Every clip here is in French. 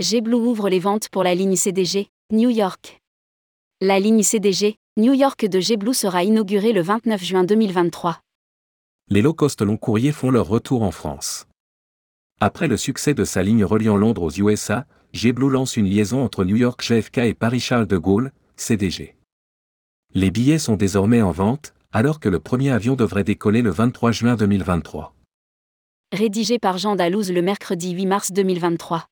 JetBlue ouvre les ventes pour la ligne CDG, New York. La ligne CDG, New York de JetBlue sera inaugurée le 29 juin 2023. Les low-cost long courriers font leur retour en France. Après le succès de sa ligne reliant Londres aux USA, JetBlue lance une liaison entre New York JFK et Paris-Charles de Gaulle, CDG. Les billets sont désormais en vente, alors que le premier avion devrait décoller le 23 juin 2023. Rédigé par Jean Dalouse le mercredi 8 mars 2023.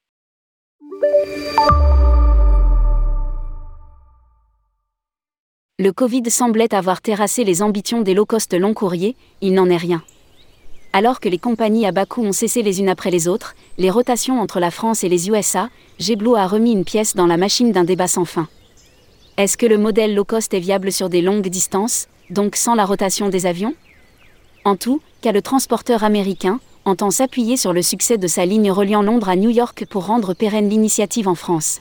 Le Covid semblait avoir terrassé les ambitions des low-cost long courriers, il n'en est rien. Alors que les compagnies à bas coût ont cessé les unes après les autres, les rotations entre la France et les USA, JetBlue a remis une pièce dans la machine d'un débat sans fin. Est-ce que le modèle low-cost est viable sur des longues distances, donc sans la rotation des avions? En tout, cas le transporteur américain, entend s'appuyer sur le succès de sa ligne reliant Londres à New York pour rendre pérenne l'initiative en France.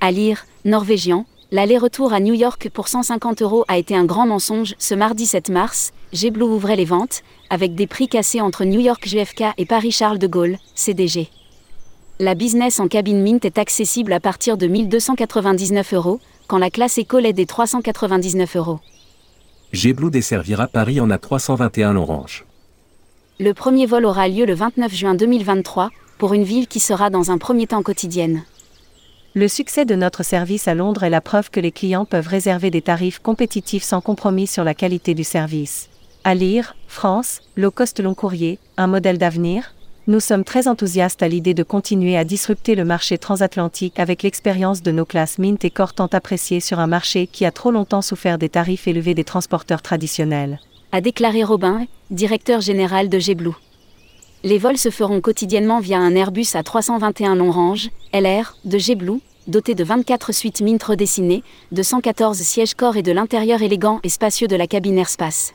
À lire, norvégien, l'aller-retour à New York pour 150 euros a été un grand mensonge. Ce mardi 7 mars, JetBlue ouvrait les ventes, avec des prix cassés entre New York JFK et Paris-Charles de Gaulle, CDG. La business en cabine Mint est accessible à partir de 1299 euros, quand la classe École est des 399 euros. JetBlue desservira Paris en A321 Orange. Le premier vol aura lieu le 29 juin 2023, pour une ville qui sera dans un premier temps quotidienne. Le succès de notre service à Londres est la preuve que les clients peuvent réserver des tarifs compétitifs sans compromis sur la qualité du service. À lire, France, low cost long courrier, un modèle d'avenir? Nous sommes très enthousiastes à l'idée de continuer à disrupter le marché transatlantique avec l'expérience de nos classes Mint et Core tant appréciées sur un marché qui a trop longtemps souffert des tarifs élevés des transporteurs traditionnels. A déclaré Robin, directeur général de JetBlue. Les vols se feront quotidiennement via un Airbus A321 long range, LR, de JetBlue, doté de 24 suites Mint redessinées, de 114 sièges corps et de l'intérieur élégant et spacieux de la cabine Airspace.